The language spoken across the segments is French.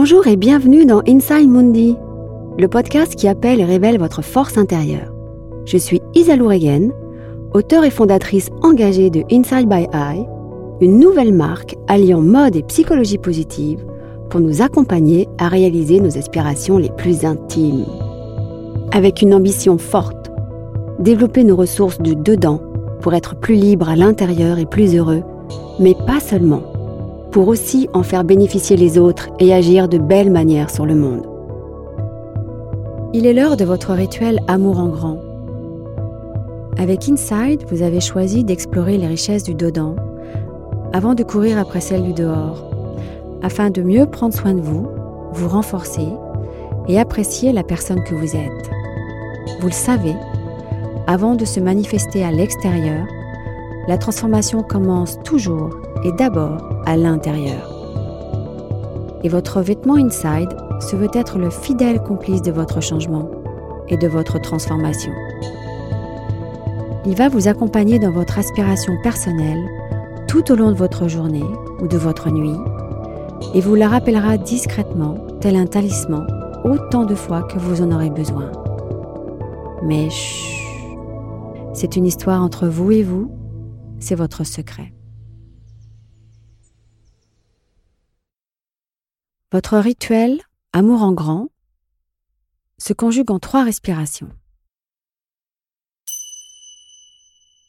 Bonjour et bienvenue dans Inside Mundi, le podcast qui appelle et révèle votre force intérieure. Je suis Isalou Regen, auteure et fondatrice engagée de Inside by Eye, une nouvelle marque alliant mode et psychologie positive pour nous accompagner à réaliser nos aspirations les plus intimes. Avec une ambition forte, développer nos ressources du dedans pour être plus libre à l'intérieur et plus heureux, mais pas seulement pour aussi en faire bénéficier les autres et agir de belles manières sur le monde. Il est l'heure de votre rituel Amour en grand. Avec Inside, vous avez choisi d'explorer les richesses du dedans avant de courir après celles du dehors, afin de mieux prendre soin de vous, vous renforcer et apprécier la personne que vous êtes. Vous le savez, avant de se manifester à l'extérieur, la transformation commence toujours et d'abord à l'intérieur. Et votre vêtement inside se veut être le fidèle complice de votre changement et de votre transformation. Il va vous accompagner dans votre aspiration personnelle tout au long de votre journée ou de votre nuit et vous la rappellera discrètement, tel un talisman, autant de fois que vous en aurez besoin. Mais chut, c'est une histoire entre vous et vous, c'est votre secret. Votre rituel Amour en grand se conjugue en trois respirations.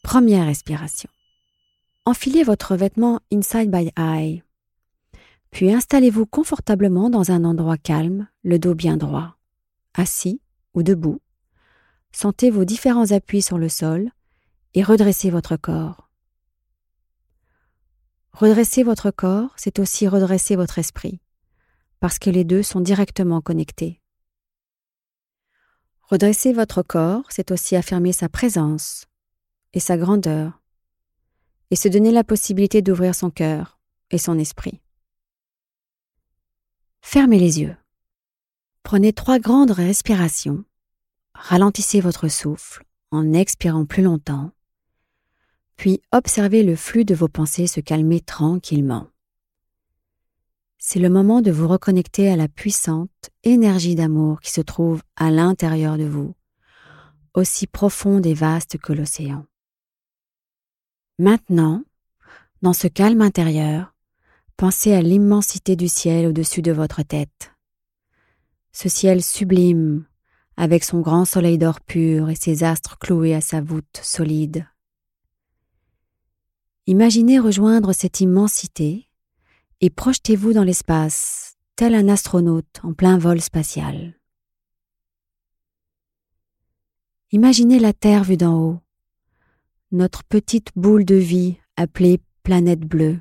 Première respiration. Enfilez votre vêtement Inside by Eye. Puis installez-vous confortablement dans un endroit calme, le dos bien droit, assis ou debout. Sentez vos différents appuis sur le sol et redressez votre corps. Redresser votre corps, c'est aussi redresser votre esprit parce que les deux sont directement connectés. Redresser votre corps, c'est aussi affirmer sa présence et sa grandeur, et se donner la possibilité d'ouvrir son cœur et son esprit. Fermez les yeux. Prenez trois grandes respirations. Ralentissez votre souffle en expirant plus longtemps, puis observez le flux de vos pensées se calmer tranquillement c'est le moment de vous reconnecter à la puissante énergie d'amour qui se trouve à l'intérieur de vous, aussi profonde et vaste que l'océan. Maintenant, dans ce calme intérieur, pensez à l'immensité du ciel au-dessus de votre tête. Ce ciel sublime, avec son grand soleil d'or pur et ses astres cloués à sa voûte solide. Imaginez rejoindre cette immensité et projetez-vous dans l'espace, tel un astronaute en plein vol spatial. Imaginez la Terre vue d'en haut, notre petite boule de vie appelée planète bleue.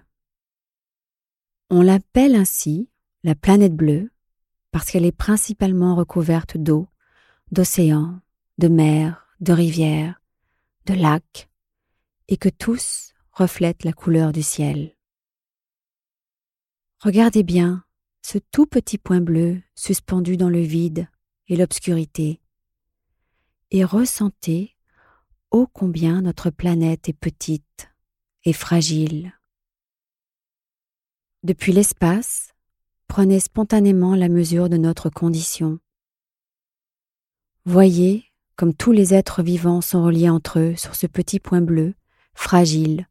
On l'appelle ainsi la planète bleue parce qu'elle est principalement recouverte d'eau, d'océans, de mers, de rivières, de lacs, et que tous reflètent la couleur du ciel. Regardez bien ce tout petit point bleu suspendu dans le vide et l'obscurité, et ressentez ô combien notre planète est petite et fragile. Depuis l'espace, prenez spontanément la mesure de notre condition. Voyez comme tous les êtres vivants sont reliés entre eux sur ce petit point bleu, fragile,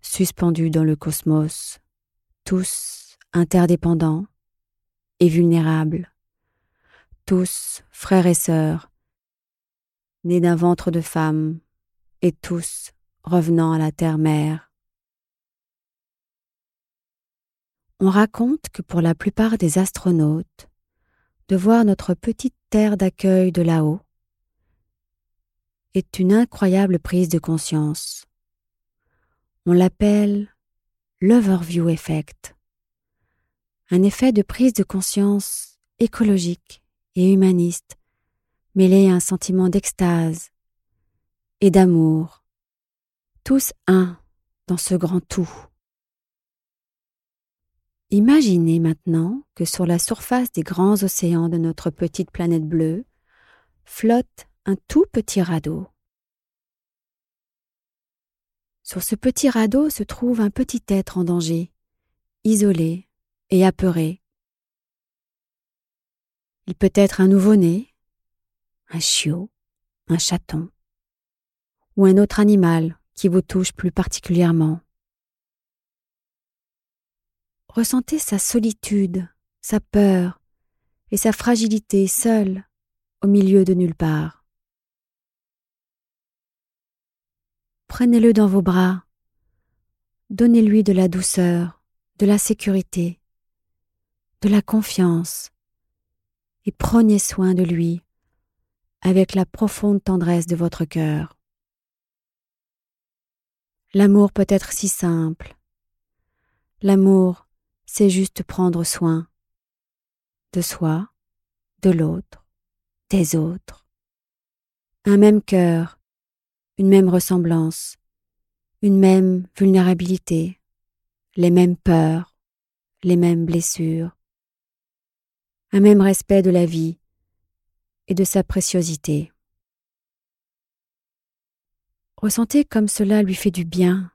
suspendu dans le cosmos, tous interdépendants et vulnérables, tous frères et sœurs, nés d'un ventre de femme, et tous revenant à la terre-mère. On raconte que pour la plupart des astronautes, de voir notre petite terre d'accueil de là-haut est une incroyable prise de conscience. On l'appelle l'overview effect un effet de prise de conscience écologique et humaniste, mêlé à un sentiment d'extase et d'amour, tous un dans ce grand tout. Imaginez maintenant que sur la surface des grands océans de notre petite planète bleue flotte un tout petit radeau. Sur ce petit radeau se trouve un petit être en danger, isolé, et apeuré. Il peut être un nouveau-né, un chiot, un chaton, ou un autre animal qui vous touche plus particulièrement. Ressentez sa solitude, sa peur et sa fragilité seule au milieu de nulle part. Prenez-le dans vos bras, donnez-lui de la douceur, de la sécurité, de la confiance, et prenez soin de lui avec la profonde tendresse de votre cœur. L'amour peut être si simple. L'amour, c'est juste prendre soin de soi, de l'autre, des autres. Un même cœur, une même ressemblance, une même vulnérabilité, les mêmes peurs, les mêmes blessures, un même respect de la vie et de sa préciosité. Ressentez comme cela lui fait du bien,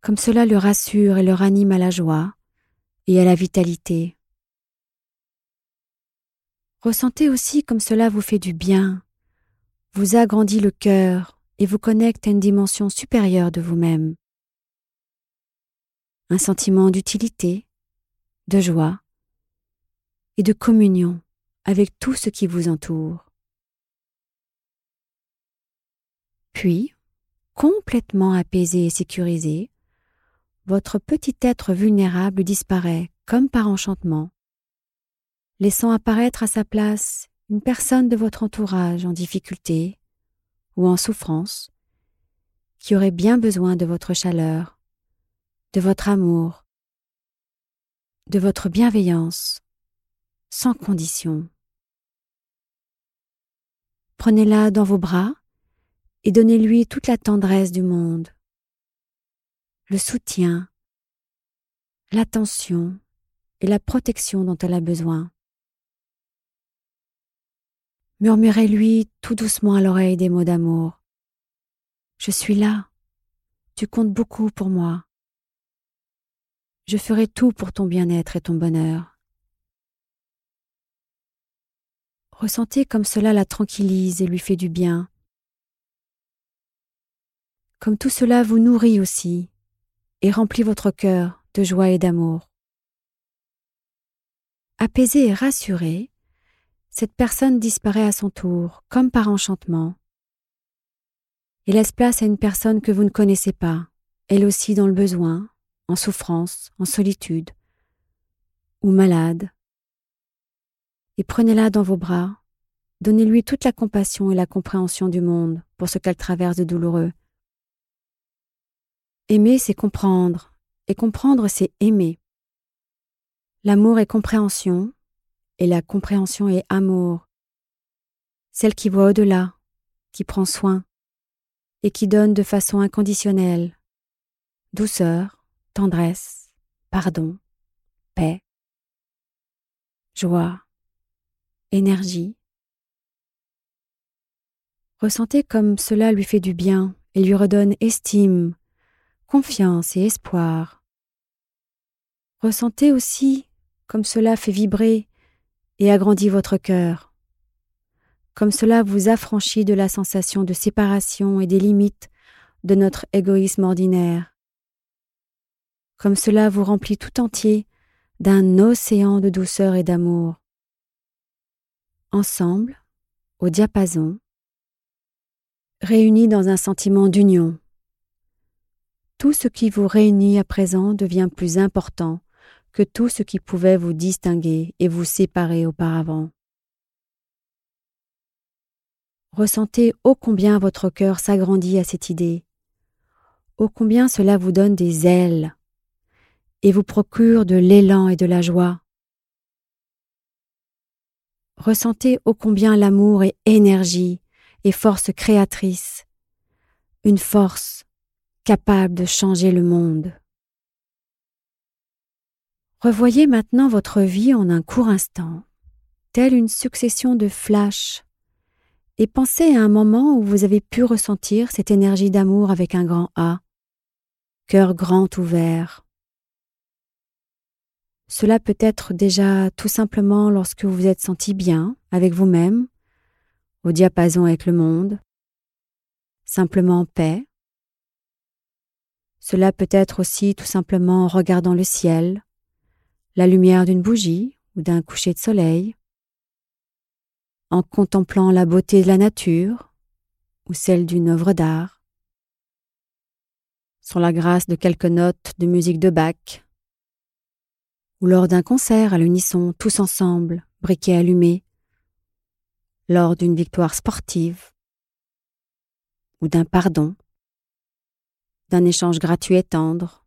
comme cela le rassure et le ranime à la joie et à la vitalité. Ressentez aussi comme cela vous fait du bien, vous agrandit le cœur et vous connecte à une dimension supérieure de vous-même. Un sentiment d'utilité, de joie et de communion avec tout ce qui vous entoure. Puis, complètement apaisé et sécurisé, votre petit être vulnérable disparaît comme par enchantement, laissant apparaître à sa place une personne de votre entourage en difficulté ou en souffrance, qui aurait bien besoin de votre chaleur, de votre amour, de votre bienveillance, sans condition. Prenez-la dans vos bras et donnez-lui toute la tendresse du monde, le soutien, l'attention et la protection dont elle a besoin. Murmurez-lui tout doucement à l'oreille des mots d'amour. Je suis là. Tu comptes beaucoup pour moi. Je ferai tout pour ton bien-être et ton bonheur. Ressentez comme cela la tranquillise et lui fait du bien. Comme tout cela vous nourrit aussi et remplit votre cœur de joie et d'amour. Apaisé et rassuré, cette personne disparaît à son tour, comme par enchantement, et laisse place à une personne que vous ne connaissez pas, elle aussi dans le besoin, en souffrance, en solitude, ou malade. Et prenez-la dans vos bras, donnez-lui toute la compassion et la compréhension du monde pour ce qu'elle traverse de douloureux. Aimer, c'est comprendre, et comprendre, c'est aimer. L'amour est compréhension, et la compréhension est amour, celle qui voit au-delà, qui prend soin, et qui donne de façon inconditionnelle, douceur, tendresse, pardon, paix, joie, énergie. Ressentez comme cela lui fait du bien et lui redonne estime, confiance et espoir. Ressentez aussi comme cela fait vibrer et agrandit votre cœur. Comme cela vous affranchit de la sensation de séparation et des limites de notre égoïsme ordinaire. Comme cela vous remplit tout entier d'un océan de douceur et d'amour. Ensemble, au diapason, réunis dans un sentiment d'union. Tout ce qui vous réunit à présent devient plus important que tout ce qui pouvait vous distinguer et vous séparer auparavant. Ressentez ô combien votre cœur s'agrandit à cette idée, ô combien cela vous donne des ailes et vous procure de l'élan et de la joie. Ressentez ô combien l'amour est énergie et force créatrice, une force capable de changer le monde. Revoyez maintenant votre vie en un court instant, telle une succession de flashs, et pensez à un moment où vous avez pu ressentir cette énergie d'amour avec un grand A, cœur grand ouvert. Cela peut être déjà tout simplement lorsque vous vous êtes senti bien avec vous-même, au diapason avec le monde, simplement en paix. Cela peut être aussi tout simplement en regardant le ciel, la lumière d'une bougie ou d'un coucher de soleil, en contemplant la beauté de la nature ou celle d'une œuvre d'art, sur la grâce de quelques notes de musique de Bach, ou lors d'un concert à l'unisson tous ensemble, briquet allumé, lors d'une victoire sportive, ou d'un pardon, d'un échange gratuit et tendre,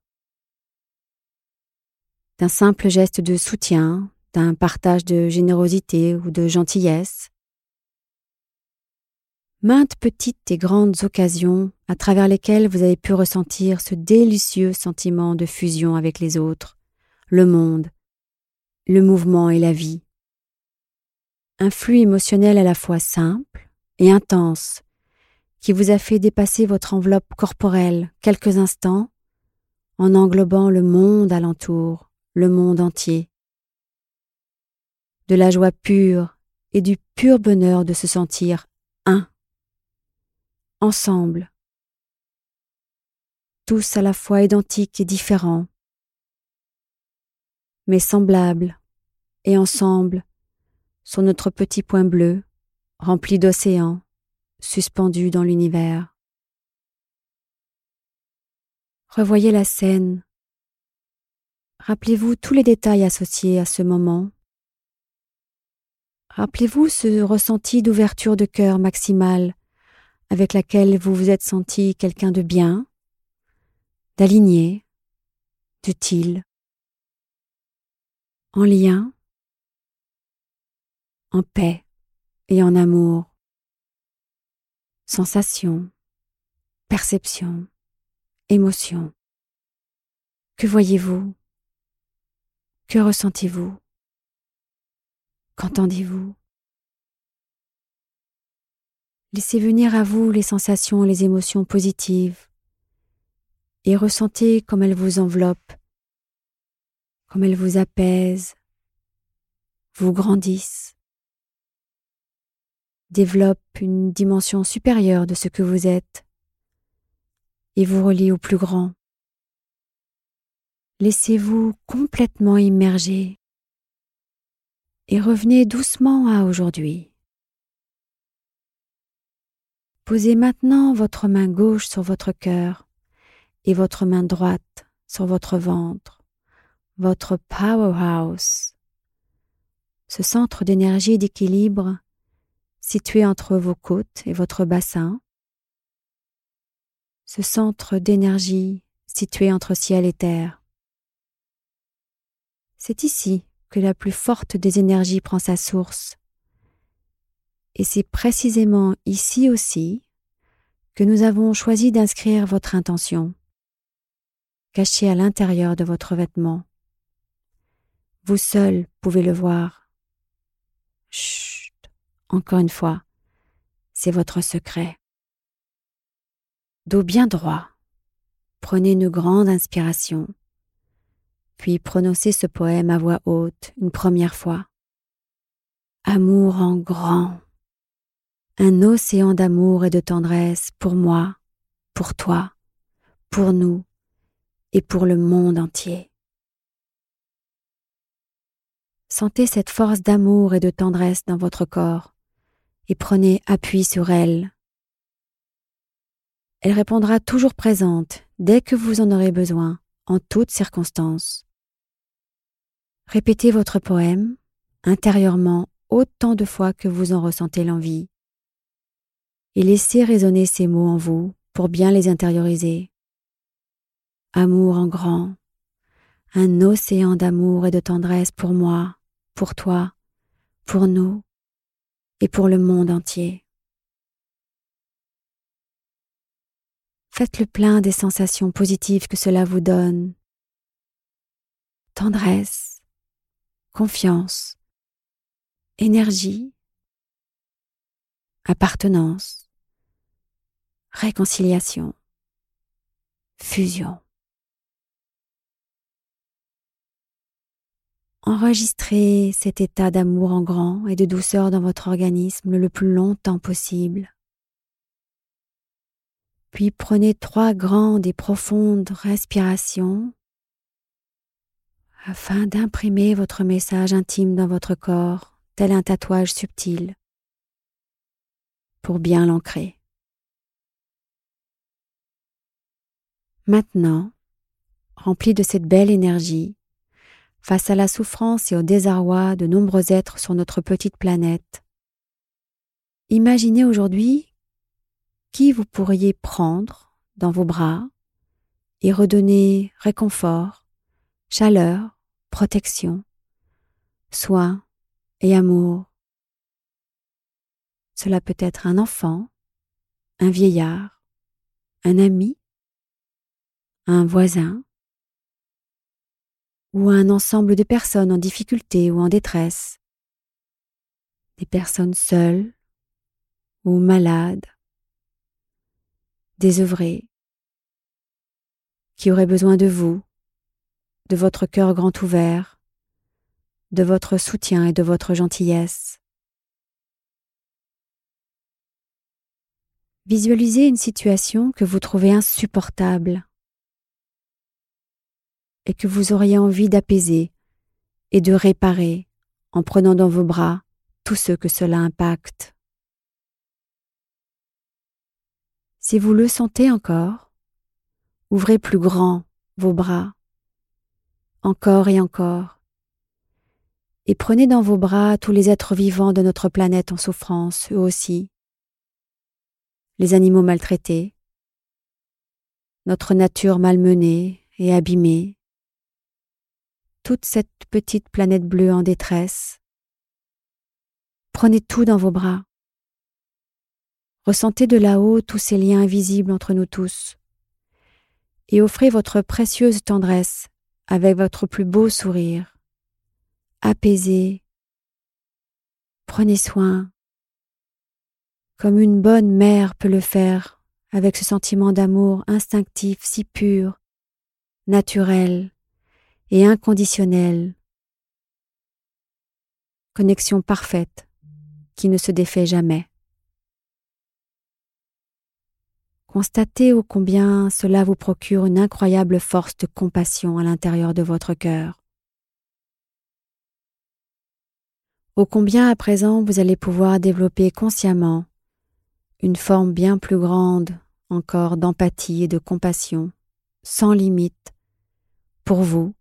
d'un simple geste de soutien, d'un partage de générosité ou de gentillesse. Maintes petites et grandes occasions à travers lesquelles vous avez pu ressentir ce délicieux sentiment de fusion avec les autres, le monde, le mouvement et la vie. Un flux émotionnel à la fois simple et intense qui vous a fait dépasser votre enveloppe corporelle quelques instants en englobant le monde alentour, le monde entier. De la joie pure et du pur bonheur de se sentir un, ensemble, tous à la fois identiques et différents, mais semblables et ensemble sur notre petit point bleu rempli d'océans suspendu dans l'univers. Revoyez la scène. Rappelez-vous tous les détails associés à ce moment. Rappelez-vous ce ressenti d'ouverture de cœur maximale avec laquelle vous vous êtes senti quelqu'un de bien, d'aligné, d'utile, en lien, en paix et en amour. Sensation, perception, émotion. Que voyez-vous? Que ressentez-vous? Qu'entendez-vous? Laissez venir à vous les sensations et les émotions positives et ressentez comme elles vous enveloppent, comme elles vous apaisent, vous grandissent développe une dimension supérieure de ce que vous êtes et vous relie au plus grand. Laissez-vous complètement immerger et revenez doucement à aujourd'hui. Posez maintenant votre main gauche sur votre cœur et votre main droite sur votre ventre, votre powerhouse, ce centre d'énergie et d'équilibre situé entre vos côtes et votre bassin, ce centre d'énergie situé entre ciel et terre. C'est ici que la plus forte des énergies prend sa source. Et c'est précisément ici aussi que nous avons choisi d'inscrire votre intention, cachée à l'intérieur de votre vêtement. Vous seul pouvez le voir. Chut. Encore une fois, c'est votre secret. Dos bien droit, prenez une grande inspiration, puis prononcez ce poème à voix haute une première fois. Amour en grand, un océan d'amour et de tendresse pour moi, pour toi, pour nous et pour le monde entier. Sentez cette force d'amour et de tendresse dans votre corps et prenez appui sur elle. Elle répondra toujours présente dès que vous en aurez besoin, en toutes circonstances. Répétez votre poème intérieurement autant de fois que vous en ressentez l'envie et laissez résonner ces mots en vous pour bien les intérioriser. Amour en grand, un océan d'amour et de tendresse pour moi, pour toi, pour nous, et pour le monde entier. Faites le plein des sensations positives que cela vous donne. Tendresse, confiance, énergie, appartenance, réconciliation, fusion. Enregistrez cet état d'amour en grand et de douceur dans votre organisme le plus longtemps possible. Puis prenez trois grandes et profondes respirations afin d'imprimer votre message intime dans votre corps, tel un tatouage subtil, pour bien l'ancrer. Maintenant, rempli de cette belle énergie, face à la souffrance et au désarroi de nombreux êtres sur notre petite planète. Imaginez aujourd'hui qui vous pourriez prendre dans vos bras et redonner réconfort, chaleur, protection, soin et amour. Cela peut être un enfant, un vieillard, un ami, un voisin, ou un ensemble de personnes en difficulté ou en détresse, des personnes seules ou malades, désœuvrées, qui auraient besoin de vous, de votre cœur grand ouvert, de votre soutien et de votre gentillesse. Visualisez une situation que vous trouvez insupportable et que vous auriez envie d'apaiser et de réparer en prenant dans vos bras tous ceux que cela impacte. Si vous le sentez encore, ouvrez plus grand vos bras, encore et encore, et prenez dans vos bras tous les êtres vivants de notre planète en souffrance, eux aussi, les animaux maltraités, notre nature malmenée et abîmée, toute cette petite planète bleue en détresse. Prenez tout dans vos bras. Ressentez de là-haut tous ces liens invisibles entre nous tous et offrez votre précieuse tendresse avec votre plus beau sourire. Apaisez. Prenez soin, comme une bonne mère peut le faire avec ce sentiment d'amour instinctif si pur, naturel, et inconditionnelle. Connexion parfaite qui ne se défait jamais. Constatez ô combien cela vous procure une incroyable force de compassion à l'intérieur de votre cœur. Ô combien à présent vous allez pouvoir développer consciemment une forme bien plus grande encore d'empathie et de compassion, sans limite, pour vous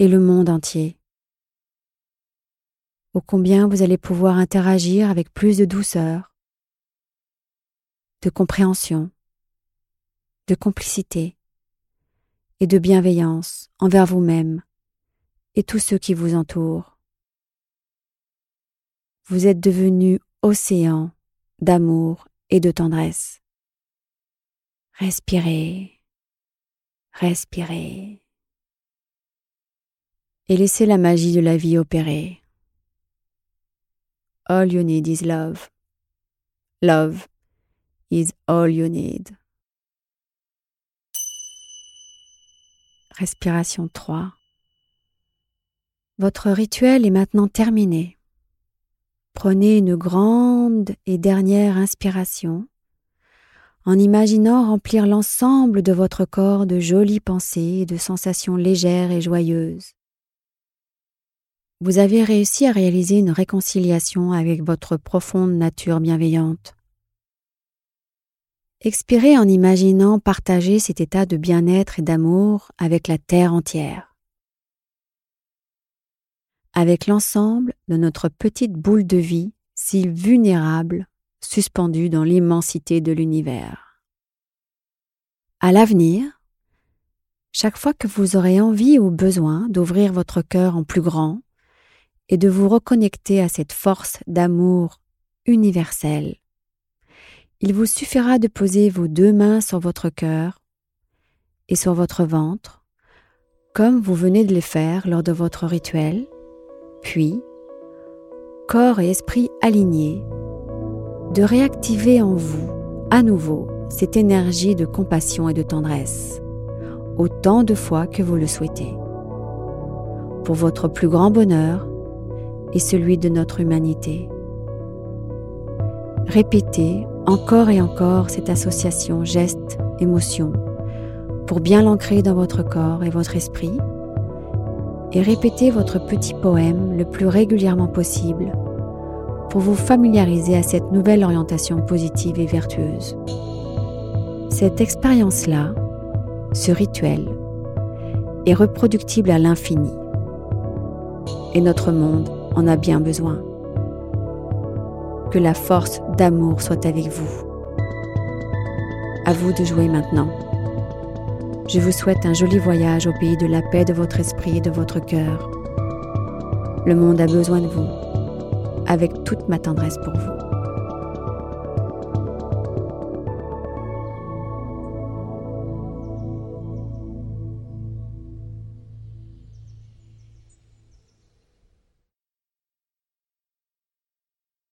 et le monde entier. Ô combien vous allez pouvoir interagir avec plus de douceur, de compréhension, de complicité et de bienveillance envers vous-même et tous ceux qui vous entourent. Vous êtes devenu océan d'amour et de tendresse. Respirez, respirez et laissez la magie de la vie opérer. All you need is love. Love is all you need. Respiration 3. Votre rituel est maintenant terminé. Prenez une grande et dernière inspiration en imaginant remplir l'ensemble de votre corps de jolies pensées et de sensations légères et joyeuses vous avez réussi à réaliser une réconciliation avec votre profonde nature bienveillante. Expirez en imaginant partager cet état de bien-être et d'amour avec la Terre entière, avec l'ensemble de notre petite boule de vie si vulnérable, suspendue dans l'immensité de l'univers. À l'avenir, chaque fois que vous aurez envie ou besoin d'ouvrir votre cœur en plus grand, et de vous reconnecter à cette force d'amour universelle. Il vous suffira de poser vos deux mains sur votre cœur et sur votre ventre, comme vous venez de le faire lors de votre rituel, puis, corps et esprit alignés, de réactiver en vous à nouveau cette énergie de compassion et de tendresse, autant de fois que vous le souhaitez. pour votre plus grand bonheur et celui de notre humanité. Répétez encore et encore cette association geste-émotion pour bien l'ancrer dans votre corps et votre esprit et répétez votre petit poème le plus régulièrement possible pour vous familiariser à cette nouvelle orientation positive et vertueuse. Cette expérience-là, ce rituel, est reproductible à l'infini. Et notre monde en a bien besoin. Que la force d'amour soit avec vous. À vous de jouer maintenant. Je vous souhaite un joli voyage au pays de la paix de votre esprit et de votre cœur. Le monde a besoin de vous, avec toute ma tendresse pour vous.